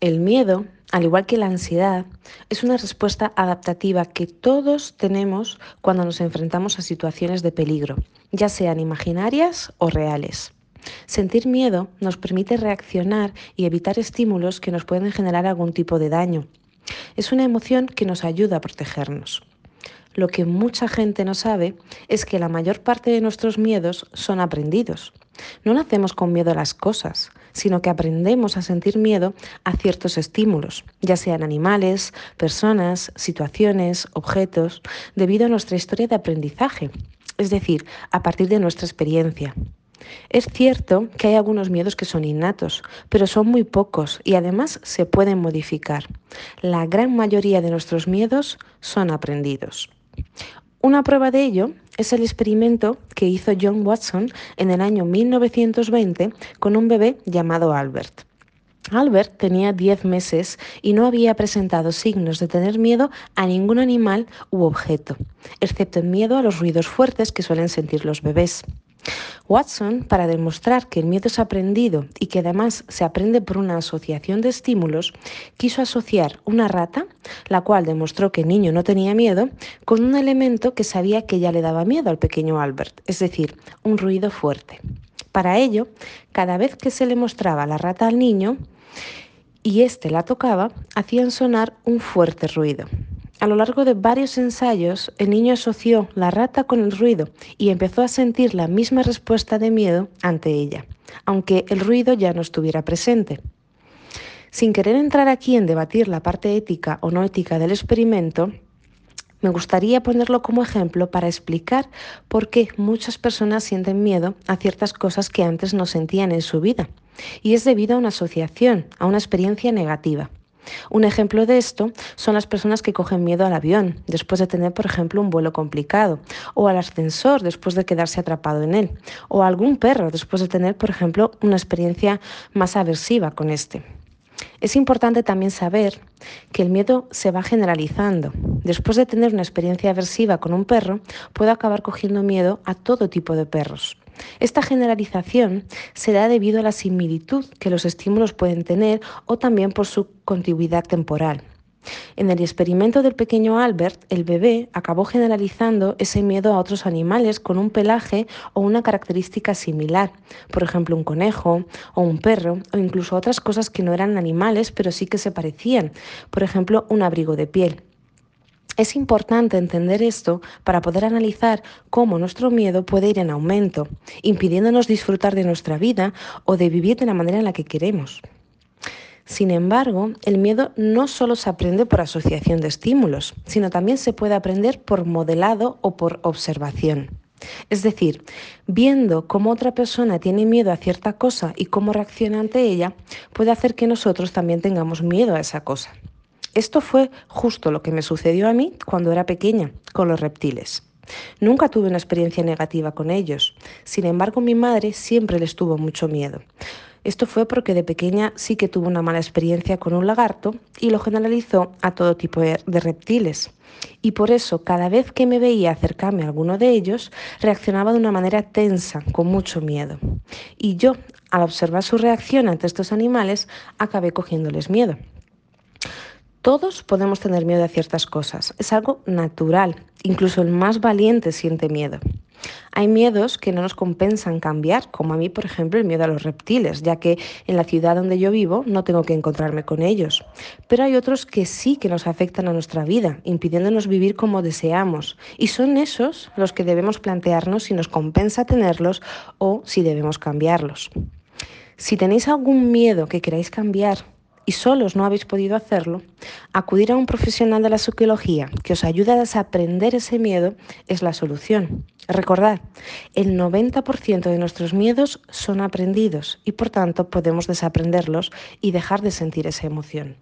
El miedo, al igual que la ansiedad, es una respuesta adaptativa que todos tenemos cuando nos enfrentamos a situaciones de peligro, ya sean imaginarias o reales. Sentir miedo nos permite reaccionar y evitar estímulos que nos pueden generar algún tipo de daño. Es una emoción que nos ayuda a protegernos. Lo que mucha gente no sabe es que la mayor parte de nuestros miedos son aprendidos. No nacemos con miedo a las cosas, sino que aprendemos a sentir miedo a ciertos estímulos, ya sean animales, personas, situaciones, objetos, debido a nuestra historia de aprendizaje, es decir, a partir de nuestra experiencia. Es cierto que hay algunos miedos que son innatos, pero son muy pocos y además se pueden modificar. La gran mayoría de nuestros miedos son aprendidos. Una prueba de ello es el experimento que hizo John Watson en el año 1920 con un bebé llamado Albert. Albert tenía 10 meses y no había presentado signos de tener miedo a ningún animal u objeto, excepto el miedo a los ruidos fuertes que suelen sentir los bebés. Watson, para demostrar que el miedo es aprendido y que además se aprende por una asociación de estímulos, quiso asociar una rata, la cual demostró que el niño no tenía miedo, con un elemento que sabía que ya le daba miedo al pequeño Albert, es decir, un ruido fuerte. Para ello, cada vez que se le mostraba la rata al niño y éste la tocaba, hacían sonar un fuerte ruido. A lo largo de varios ensayos, el niño asoció la rata con el ruido y empezó a sentir la misma respuesta de miedo ante ella, aunque el ruido ya no estuviera presente. Sin querer entrar aquí en debatir la parte ética o no ética del experimento, me gustaría ponerlo como ejemplo para explicar por qué muchas personas sienten miedo a ciertas cosas que antes no sentían en su vida. Y es debido a una asociación, a una experiencia negativa. Un ejemplo de esto son las personas que cogen miedo al avión después de tener, por ejemplo, un vuelo complicado, o al ascensor después de quedarse atrapado en él, o a algún perro después de tener, por ejemplo, una experiencia más aversiva con este. Es importante también saber que el miedo se va generalizando. Después de tener una experiencia aversiva con un perro, puedo acabar cogiendo miedo a todo tipo de perros. Esta generalización se da debido a la similitud que los estímulos pueden tener o también por su continuidad temporal. En el experimento del pequeño Albert, el bebé acabó generalizando ese miedo a otros animales con un pelaje o una característica similar, por ejemplo un conejo o un perro o incluso otras cosas que no eran animales pero sí que se parecían, por ejemplo un abrigo de piel. Es importante entender esto para poder analizar cómo nuestro miedo puede ir en aumento, impidiéndonos disfrutar de nuestra vida o de vivir de la manera en la que queremos. Sin embargo, el miedo no solo se aprende por asociación de estímulos, sino también se puede aprender por modelado o por observación. Es decir, viendo cómo otra persona tiene miedo a cierta cosa y cómo reacciona ante ella, puede hacer que nosotros también tengamos miedo a esa cosa. Esto fue justo lo que me sucedió a mí cuando era pequeña con los reptiles. Nunca tuve una experiencia negativa con ellos. Sin embargo, mi madre siempre les tuvo mucho miedo. Esto fue porque de pequeña sí que tuvo una mala experiencia con un lagarto y lo generalizó a todo tipo de reptiles. Y por eso cada vez que me veía acercarme a alguno de ellos, reaccionaba de una manera tensa, con mucho miedo. Y yo, al observar su reacción ante estos animales, acabé cogiéndoles miedo. Todos podemos tener miedo a ciertas cosas, es algo natural, incluso el más valiente siente miedo. Hay miedos que no nos compensan cambiar, como a mí, por ejemplo, el miedo a los reptiles, ya que en la ciudad donde yo vivo no tengo que encontrarme con ellos. Pero hay otros que sí que nos afectan a nuestra vida, impidiéndonos vivir como deseamos. Y son esos los que debemos plantearnos si nos compensa tenerlos o si debemos cambiarlos. Si tenéis algún miedo que queráis cambiar, y solos no habéis podido hacerlo, acudir a un profesional de la psicología que os ayude a desaprender ese miedo es la solución. Recordad, el 90% de nuestros miedos son aprendidos y por tanto podemos desaprenderlos y dejar de sentir esa emoción.